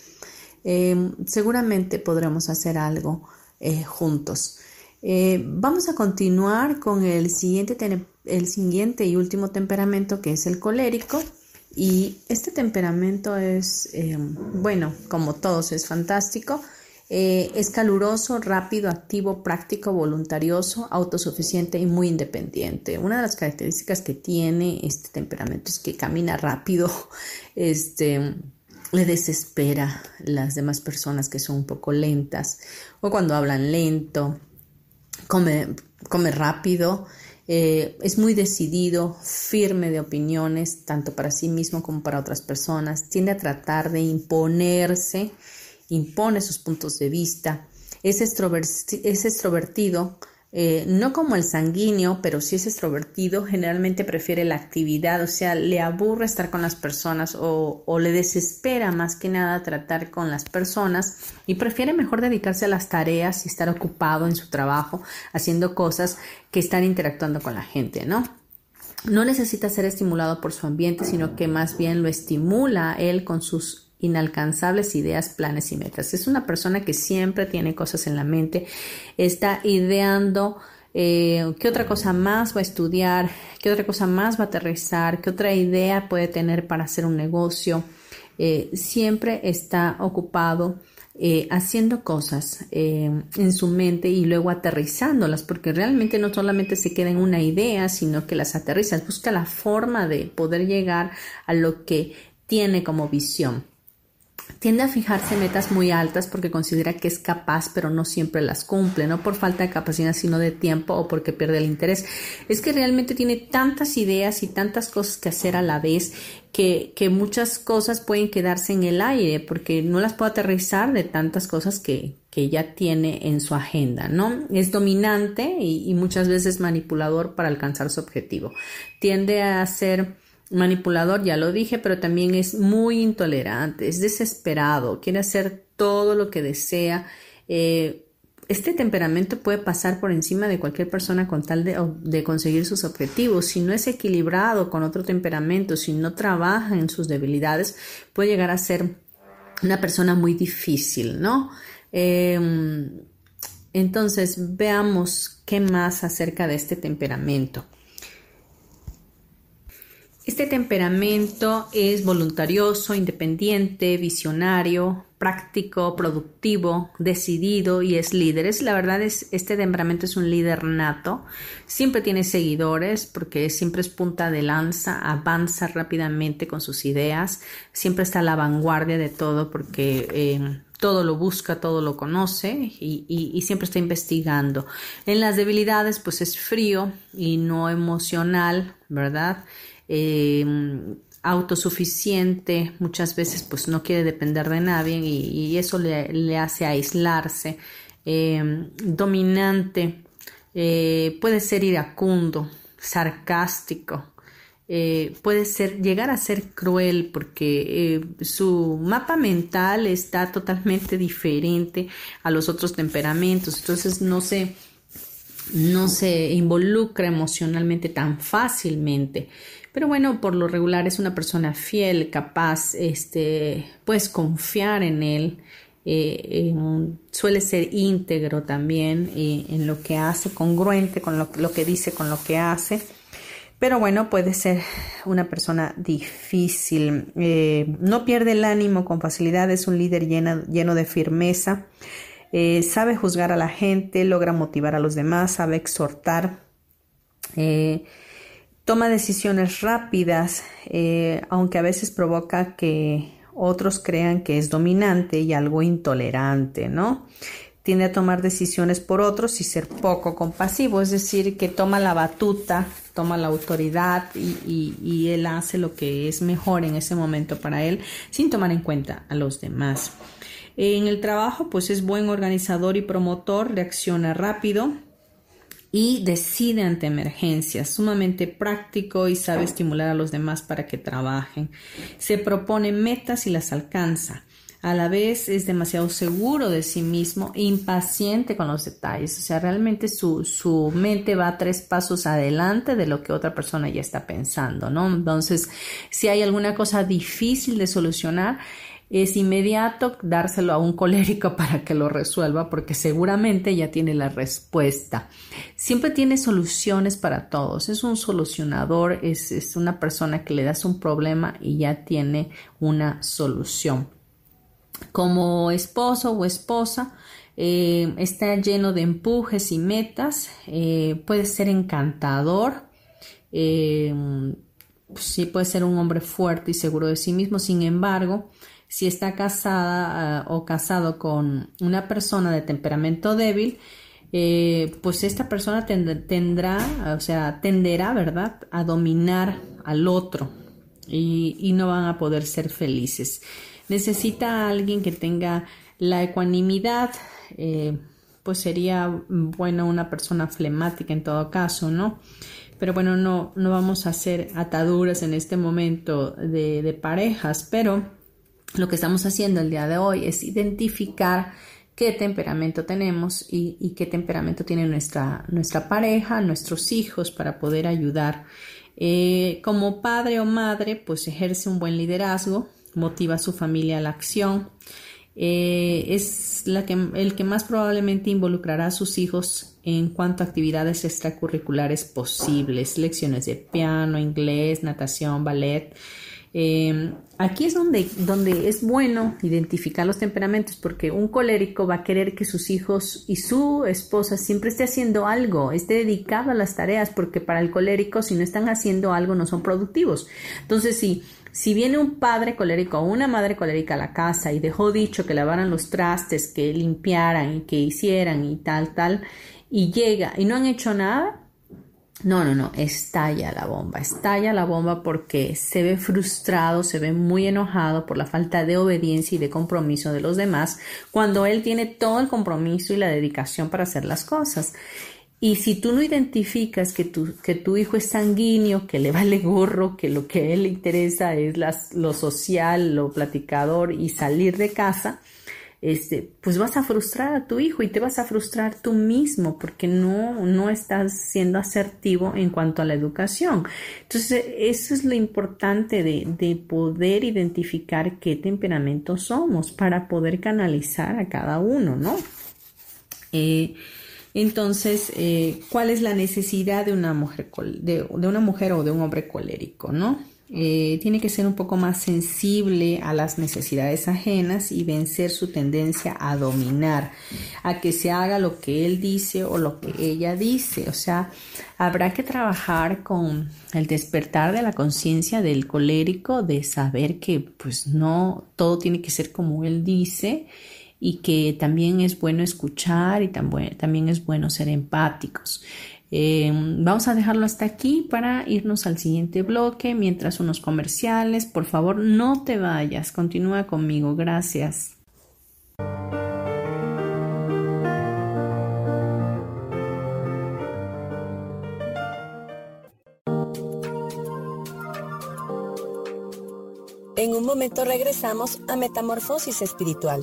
Em, seguramente podremos hacer algo eh, juntos. Vamos a continuar con el siguiente el siguiente y último temperamento que es el colérico. Y este temperamento es, eh, bueno, como todos, es fantástico. Eh, es caluroso, rápido, activo, práctico, voluntarioso, autosuficiente y muy independiente. Una de las características que tiene este temperamento es que camina rápido, este, le desespera las demás personas que son un poco lentas o cuando hablan lento, come, come rápido, eh, es muy decidido, firme de opiniones, tanto para sí mismo como para otras personas. Tiende a tratar de imponerse, impone sus puntos de vista. Es, es extrovertido, eh, no como el sanguíneo, pero si es extrovertido, generalmente prefiere la actividad, o sea, le aburre estar con las personas o, o, le desespera más que nada tratar con las personas y prefiere mejor dedicarse a las tareas y estar ocupado en su trabajo haciendo cosas que estar interactuando con la gente, ¿no? No necesita ser estimulado por su ambiente, sino que más bien lo estimula él con sus inalcanzables ideas, planes y metas. Es una persona que siempre tiene cosas en la mente, está ideando eh, qué otra cosa más va a estudiar, qué otra cosa más va a aterrizar, qué otra idea puede tener para hacer un negocio. Eh, siempre está ocupado eh, haciendo cosas en su mente y luego aterrizándolas, porque realmente no solamente se queda en una idea, sino que las aterriza, busca la forma de poder llegar a lo que tiene como visión. Tiende a fijarse metas muy altas porque considera que es capaz, pero no siempre las cumple, no por falta de capacidad, sino de tiempo o porque pierde el interés. Es que realmente tiene tantas ideas y tantas cosas que hacer a la vez que, que muchas cosas pueden quedarse en el aire porque no las puede aterrizar de tantas cosas que, que ya tiene en su agenda, ¿no? Es dominante y, y muchas veces manipulador para alcanzar su objetivo. Tiende a ser manipulador, ya lo dije, pero también es muy intolerante, es desesperado, quiere hacer todo lo que desea. Eh, este temperamento puede pasar por encima de cualquier persona con tal de, conseguir sus objetivos. Si no es equilibrado con otro temperamento, si no trabaja en sus debilidades, puede llegar a ser una persona muy difícil, ¿no? Em, entonces, veamos qué más acerca de este temperamento. Este temperamento es voluntarioso, independiente, visionario, práctico, productivo, decidido y es líder. Es, la verdad es este temperamento es un líder nato. Siempre tiene seguidores porque siempre es punta de lanza, avanza rápidamente con sus ideas, siempre está a la vanguardia de todo porque eh, todo lo busca, todo lo conoce y, siempre está investigando. En las debilidades, pues es frío y no emocional, ¿verdad? Eh, autosuficiente, muchas veces pues no quiere depender de nadie y, eso le, hace aislarse, em, dominante, eh, puede ser iracundo, sarcástico, eh, puede ser llegar a ser cruel porque eh, su mapa mental está totalmente diferente a los otros temperamentos. Entonces no se no se involucra emocionalmente tan fácilmente pero bueno, por lo regular es una persona fiel, capaz, este, puedes confiar en él, eh, suele ser íntegro también eh, en lo que hace, congruente con lo, que dice, con lo que hace. Pero bueno, puede ser una persona difícil. Eh, no pierde el ánimo con facilidad, es un líder lleno, lleno de firmeza. sabe juzgar a la gente, logra motivar a los demás, sabe exhortar. Toma decisiones rápidas, eh, aunque a veces provoca que otros crean que es dominante y algo intolerante, ¿no? Tiende a tomar decisiones por otros y ser poco compasivo, es decir, que toma la batuta, toma la autoridad y, y él hace lo que es mejor en ese momento para él sin tomar en cuenta a los demás. En el trabajo, pues es buen organizador y promotor, reacciona rápido, y decide ante emergencias, sumamente práctico y sabe estimular a los demás para que trabajen. Se propone metas y las alcanza. A la vez es demasiado seguro de sí mismo e impaciente con los detalles. O sea, realmente su, su mente va tres pasos adelante de lo que otra persona ya está pensando, ¿no? Entonces, si hay alguna cosa difícil de solucionar, es inmediato dárselo a un colérico para que lo resuelva porque seguramente ya tiene la respuesta. Siempre tiene soluciones para todos. Es un solucionador, es, una persona que le das un problema y ya tiene una solución. Como esposo o esposa, eh, está lleno de empujes y metas, eh, puede ser encantador, eh, sí puede ser un hombre fuerte y seguro de sí mismo, sin embargo, si está casada ah, o casado con una persona de temperamento débil, eh, pues esta persona tendrá, o sea, tenderá, ¿verdad?, a dominar al otro y, no van a poder ser felices. Necesita a alguien que tenga la ecuanimidad, eh, pues sería bueno una persona flemática en todo caso, ¿no? Pero bueno, no, no vamos a hacer ataduras en este momento de, de parejas, pero lo que estamos haciendo el día de hoy es identificar qué temperamento tenemos y, qué temperamento tiene nuestra, nuestra pareja, nuestros hijos para poder ayudar. Eh, como padre o madre, pues ejerce un buen liderazgo, motiva a su familia a la acción, eh, es la que, el que más probablemente involucrará a sus hijos en cuanto a actividades extracurriculares posibles, lecciones de piano, inglés, natación, ballet, Em, aquí es donde, donde es bueno identificar los temperamentos porque un colérico va a querer que sus hijos y su esposa siempre esté haciendo algo, esté dedicado a las tareas porque para el colérico si no están haciendo algo no son productivos. Entonces si, si viene un padre colérico o una madre colérica a la casa y dejó dicho que lavaran los trastes, que limpiaran y que hicieran y tal, tal, y llega y no han hecho nada, no, no, no, estalla la bomba, estalla la bomba porque se ve frustrado, se ve muy enojado por la falta de obediencia y de compromiso de los demás, cuando él tiene todo el compromiso y la dedicación para hacer las cosas. Y si tú no identificas que tu, que tu hijo es sanguíneo, que le vale gorro, que lo que a él le interesa es las, lo social, lo platicador y salir de casa, este, pues vas a frustrar a tu hijo y te vas a frustrar tú mismo porque no, no estás siendo asertivo en cuanto a la educación. Entonces, eso es lo importante de, de poder identificar qué temperamento somos para poder canalizar a cada uno, ¿no? Eh, entonces, eh, ¿cuál es la necesidad de una mujer, de, de una mujer o de un hombre colérico, no? Eh, tiene que ser un poco más sensible a las necesidades ajenas y vencer su tendencia a dominar, a que se haga lo que él dice o lo que ella dice. O sea, habrá que trabajar con el despertar de la conciencia del colérico, de saber que pues no todo tiene que ser como él dice y que también es bueno escuchar y también es bueno ser empáticos. Em, vamos a dejarlo hasta aquí para irnos al siguiente bloque, mientras unos comerciales. Por favor, no te vayas, continúa conmigo. Gracias. En un momento regresamos a Metamorfosis Espiritual.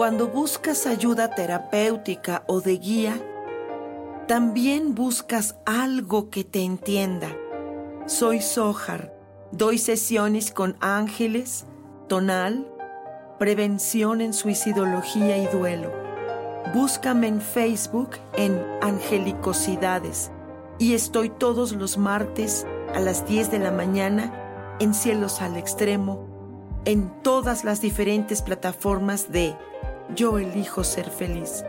Cuando buscas ayuda terapéutica o de guía, también buscas algo que te entienda. Soy Sohar, doy sesiones con ángeles, tonal, prevención en suicidología y duelo. Búscame en Facebook en Angelicosidades y estoy todos los martes a las 10 de la mañana en Cielos al Extremo, en todas las diferentes plataformas de Yo elijo ser feliz.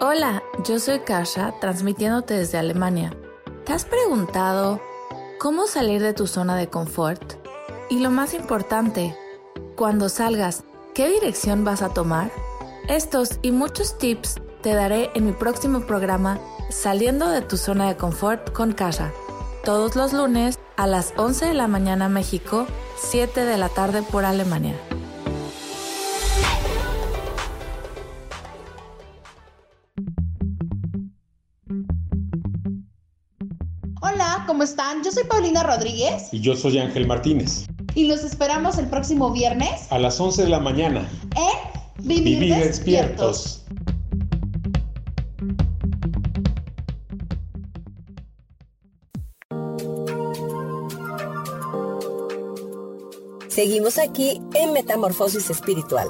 Hola, yo soy Kasha, transmitiéndote desde Alemania. ¿Te has preguntado cómo salir de tu zona de confort? Y lo más importante, cuando salgas, ¿qué dirección vas a tomar? Estos y muchos tips te daré en mi próximo programa Saliendo de tu zona de confort con Kasha, todos los lunes a las 11 de la mañana México, 7 de la tarde por Alemania. Hola, ¿cómo están? Yo soy Paulina Rodríguez. Y yo soy Ángel Martínez. Y los esperamos el próximo viernes. A las 11 de la mañana. En Vivir, Vivir despiertos. Seguimos aquí en Metamorfosis Espiritual.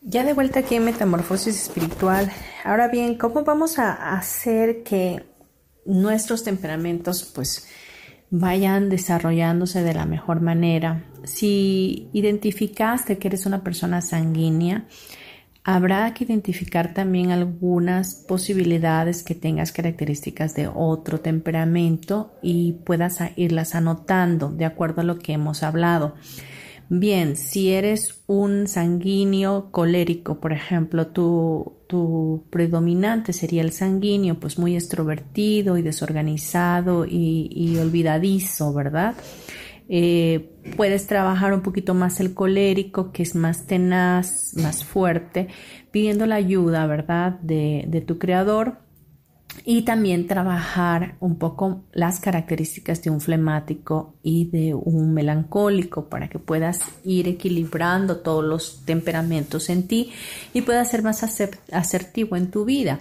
Ya de vuelta aquí en Metamorfosis Espiritual. Ahora bien, ¿cómo vamos a hacer que nuestros temperamentos pues vayan desarrollándose de la mejor manera? Si identificaste que eres una persona sanguínea, habrá que identificar también algunas posibilidades que tengas características de otro temperamento y puedas irlas anotando de acuerdo a lo que hemos hablado. Bien, si eres un sanguíneo colérico, por ejemplo, tu, tu predominante sería el sanguíneo, pues muy extrovertido y desorganizado y, olvidadizo, ¿verdad? Eh, puedes trabajar un poquito más el colérico, que es más tenaz, más fuerte, pidiendo la ayuda, ¿verdad?, de, de tu creador y también trabajar un poco las características de un flemático y de un melancólico para que puedas ir equilibrando todos los temperamentos en ti y puedas ser más asertivo en tu vida.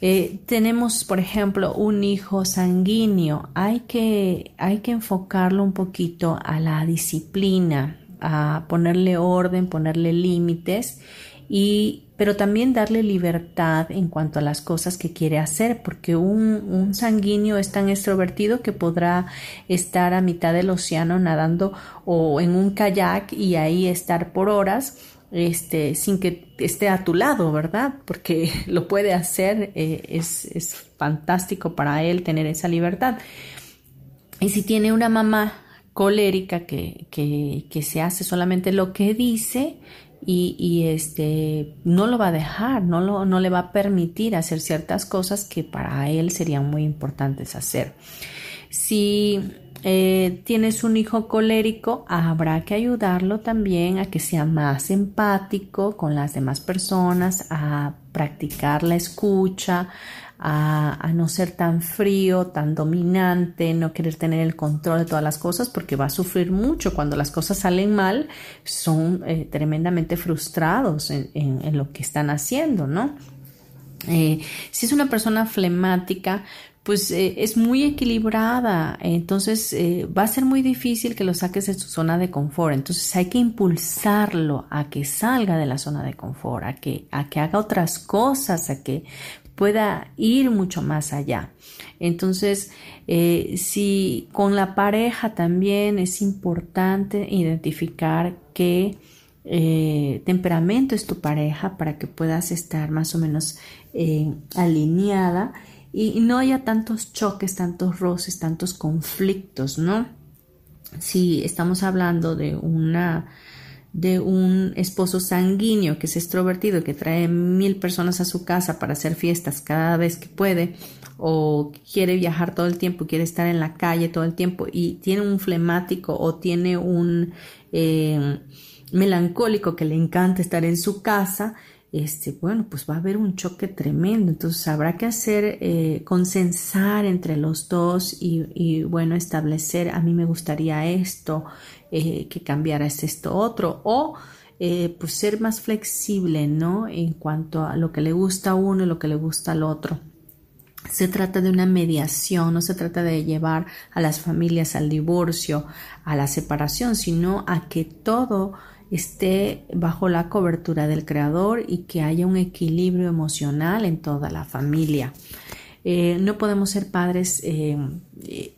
Eh, tenemos, por ejemplo, un hijo sanguíneo. Hay que, hay que enfocarlo un poquito a la disciplina, a ponerle orden, ponerle límites y pero también darle libertad en cuanto a las cosas que quiere hacer, porque un, sanguíneo es tan extrovertido que podrá estar a mitad del océano nadando o en un kayak y ahí estar por horas. Este, sin que esté a tu lado, ¿verdad? Porque lo puede hacer, eh, es, es fantástico para él tener esa libertad. Y si tiene una mamá colérica que, que, que, se hace solamente lo que dice, y, este no lo va a dejar, no, lo, no le va a permitir hacer ciertas cosas que para él serían muy importantes hacer. Si eh, tienes un hijo colérico, habrá que ayudarlo también a que sea más empático con las demás personas, a practicar la escucha, a, no ser tan frío, tan dominante, no querer tener el control de todas las cosas porque va a sufrir mucho cuando las cosas salen mal, son eh, tremendamente frustrados en, lo que están haciendo, ¿no? Eh, si es una persona flemática, pues eh, es muy equilibrada, entonces va a ser muy difícil que lo saques de su zona de confort, entonces hay que impulsarlo a que salga de la zona de confort, a que, a que haga otras cosas, a que pueda ir mucho más allá. Entonces, eh, si con la pareja también es importante identificar qué eh, temperamento es tu pareja para que puedas estar más o menos eh, alineada y no haya tantos choques, tantos roces, tantos conflictos, ¿no? Si estamos hablando de una de un esposo sanguíneo que es extrovertido, que trae mil personas a su casa para hacer fiestas cada vez que puede, o quiere viajar todo el tiempo, quiere estar en la calle todo el tiempo, y tiene un flemático o tiene un eh, melancólico que le encanta estar en su casa, este, bueno, pues va a haber un choque tremendo. Entonces habrá que hacer, eh, consensar entre los dos y, bueno, establecer, a mí me gustaría esto, eh, que cambiaras esto otro o eh, pues ser más flexible, ¿no? En cuanto a lo que le gusta a uno y lo que le gusta al otro. Se trata de una mediación, no se trata de llevar a las familias al divorcio, a la separación, sino a que todo esté bajo la cobertura del creador y que haya un equilibrio emocional en toda la familia. Eh, no podemos ser padres eh,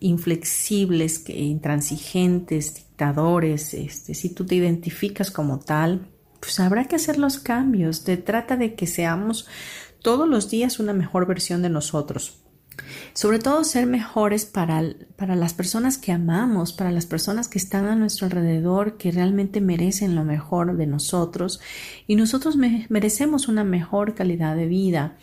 inflexibles, intransigentes, dictadores. Este, si tú te identificas como tal, pues habrá que hacer los cambios. Se trata de que seamos todos los días una mejor versión de nosotros. Sobre todo ser mejores para, para, las personas que amamos, para las personas que están a nuestro alrededor, que realmente merecen lo mejor de nosotros y nosotros merecemos una mejor calidad de vida.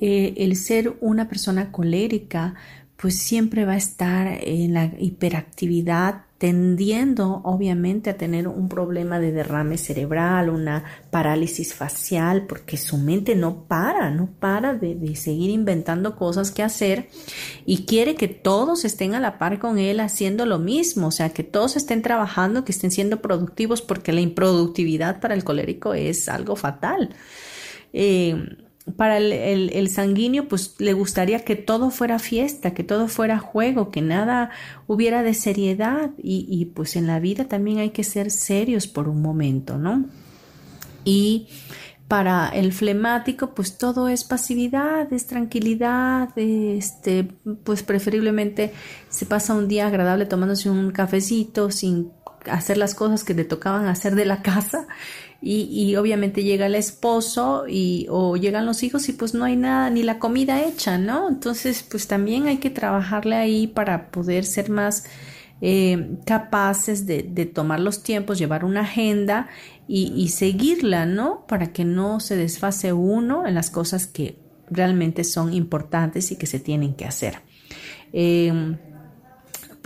Eh, el ser una persona colérica, pues siempre va a estar en la hiperactividad, tendiendo obviamente a tener un problema de derrame cerebral, una parálisis facial, porque su mente no para, no para de, de, seguir inventando cosas que hacer y quiere que todos estén a la par con él haciendo lo mismo, o sea, que todos estén trabajando, que estén siendo productivos, porque la improductividad para el colérico es algo fatal. Eh, para el, sanguíneo, pues le gustaría que todo fuera fiesta, que todo fuera juego, que nada hubiera de seriedad y, y, pues en la vida también hay que ser serios por un momento, ¿no? Y para el flemático, pues todo es pasividad, es tranquilidad, este, pues preferiblemente se pasa un día agradable tomándose un cafecito sin hacer las cosas que le tocaban hacer de la casa y, obviamente llega el esposo y, o llegan los hijos y pues no hay nada, ni la comida hecha, ¿no? Entonces pues también hay que trabajarle ahí para poder ser más eh, capaces de, tomar los tiempos, llevar una agenda y, seguirla, ¿no? Para que no se desfase uno en las cosas que realmente son importantes y que se tienen que hacer. Eh,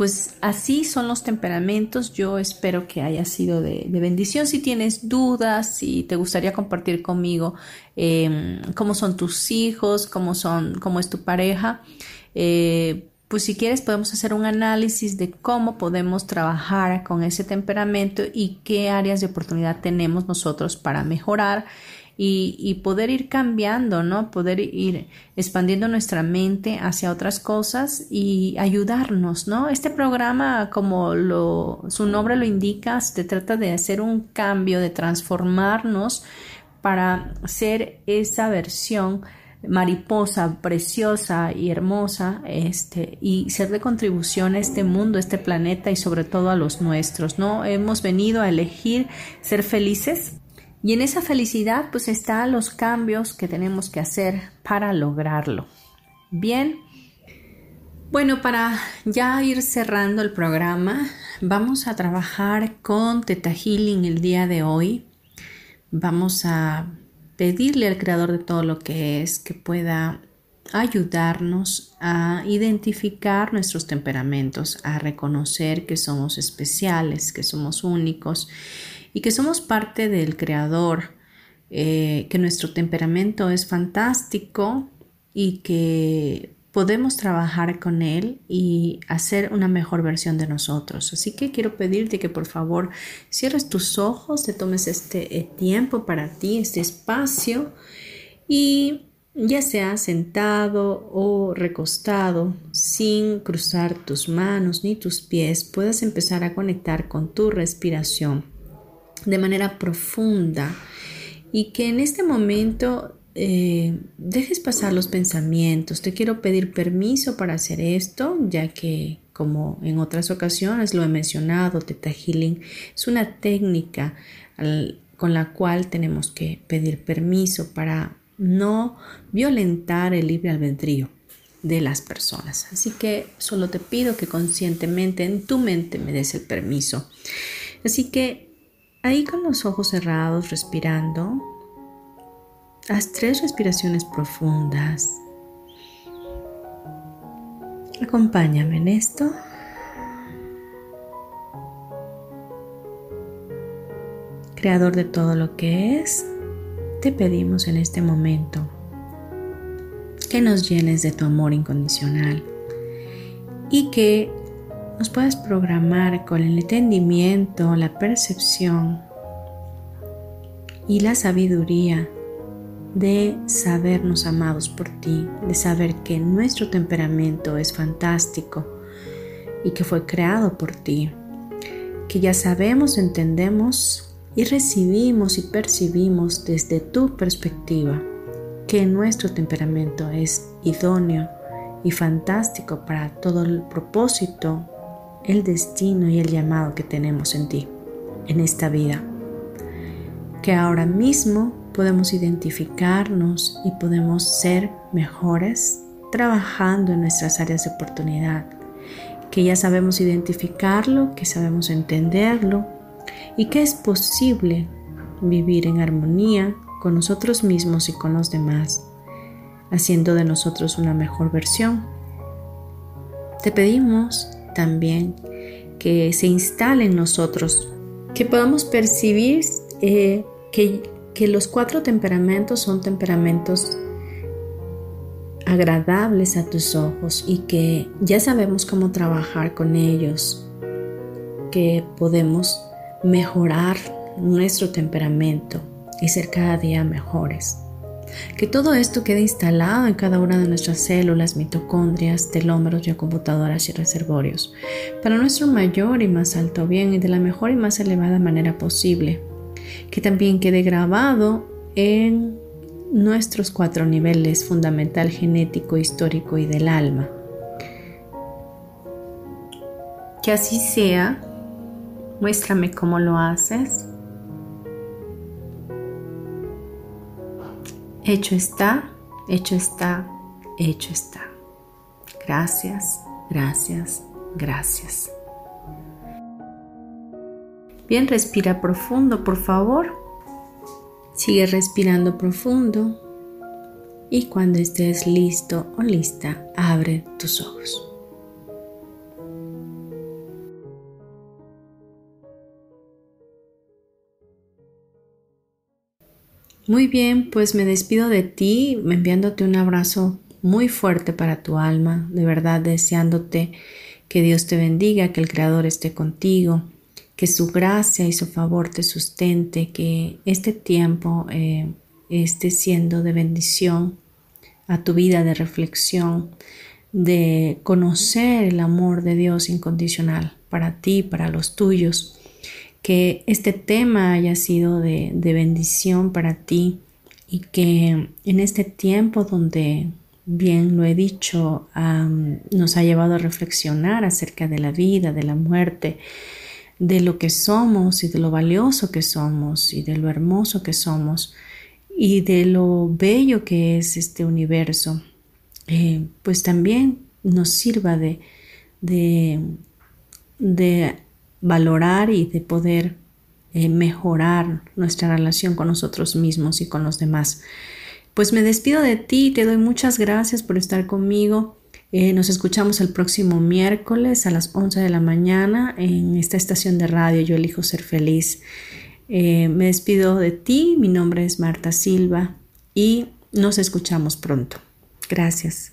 pues así son los temperamentos. Yo espero que haya sido de, bendición. Si tienes dudas, si te gustaría compartir conmigo em, cómo son tus hijos, cómo son, cómo es tu pareja, eh, pues si quieres podemos hacer un análisis de cómo podemos trabajar con ese temperamento y qué áreas de oportunidad tenemos nosotros para mejorar y, poder ir cambiando, ¿no? Poder ir expandiendo nuestra mente hacia otras cosas y ayudarnos, ¿no? Este programa, como lo, su nombre lo indica, se trata de hacer un cambio, de transformarnos para ser esa versión mariposa preciosa y hermosa este y ser de contribución a este mundo, a este planeta y sobre todo a los nuestros, ¿no? Hemos venido a elegir ser felices y en esa felicidad pues están los cambios que tenemos que hacer para lograrlo. Bien, bueno, para ya ir cerrando el programa, vamos a trabajar con Teta Healing el día de hoy. Vamos a pedirle al creador de todo lo que es que pueda ayudarnos a identificar nuestros temperamentos, a reconocer que somos especiales, que somos únicos y que somos parte del Creador, eh, que nuestro temperamento es fantástico y que podemos trabajar con él y hacer una mejor versión de nosotros. Así que quiero pedirte que por favor cierres tus ojos, te tomes este eh, tiempo para ti, este espacio y ya sea sentado o recostado, sin cruzar tus manos ni tus pies, puedas empezar a conectar con tu respiración de manera profunda y que en este momento eh, dejes pasar los pensamientos. Te quiero pedir permiso para hacer esto, ya que como en otras ocasiones lo he mencionado, Teta Healing es una técnica con la cual tenemos que pedir permiso para no violentar el libre albedrío de las personas. Así que solo te pido que conscientemente en tu mente me des el permiso. Así que ahí con los ojos cerrados, respirando, haz tres respiraciones profundas. Acompáñame en esto. Creador de todo lo que es, te pedimos en este momento que nos llenes de tu amor incondicional y que nos puedas programar con el entendimiento, la percepción y la sabiduría de sabernos amados por ti, de saber que nuestro temperamento es fantástico y que fue creado por ti, que ya sabemos, entendemos y recibimos y percibimos desde tu perspectiva que nuestro temperamento es idóneo y fantástico para todo el propósito, el destino y el llamado que tenemos en ti, en esta vida. Que ahora mismo podemos identificarnos y podemos ser mejores trabajando en nuestras áreas de oportunidad. Que ya sabemos identificarlo, que sabemos entenderlo y que es posible vivir en armonía con nosotros mismos y con los demás, haciendo de nosotros una mejor versión. Te pedimos también que se instale en nosotros, que podamos percibir eh, que, que los cuatro temperamentos son temperamentos agradables a tus ojos y que ya sabemos cómo trabajar con ellos, que podemos mejorar nuestro temperamento y ser cada día mejores. Que todo esto quede instalado en cada una de nuestras células, mitocondrias, telómeros, computadoras y reservorios, para nuestro mayor y más alto bien y de la mejor y más elevada manera posible. Que también quede grabado en nuestros cuatro niveles fundamental, genético, histórico y del alma. Que así sea Muéstrame cómo lo haces. Hecho está, hecho está, hecho está. Gracias, gracias, gracias. Bien, respira profundo, por favor. Sigue respirando profundo. Y cuando estés listo o lista, abre tus ojos. Muy bien, pues me despido de ti enviándote un abrazo muy fuerte para tu alma, de verdad deseándote que Dios te bendiga, que el Creador esté contigo, que su gracia y su favor te sustente, que este tiempo eh, esté siendo de bendición a tu vida, de reflexión, de conocer el amor de Dios incondicional para ti, para los tuyos que este tema haya sido de, bendición para ti y que en este tiempo donde, bien lo he dicho, nos ha llevado a reflexionar acerca de la vida, de la muerte, de lo que somos y de lo valioso que somos y de lo hermoso que somos y de lo bello que es este universo, eh, pues también nos sirva de, de, de valorar y de poder eh, mejorar nuestra relación con nosotros mismos y con los demás. Pues me despido de ti, te doy muchas gracias por estar conmigo. Eh, nos escuchamos el próximo miércoles a las 11 de la mañana en esta estación de radio Yo elijo ser feliz. Eh, me despido de ti, mi nombre es Marta Silva y nos escuchamos pronto. Gracias.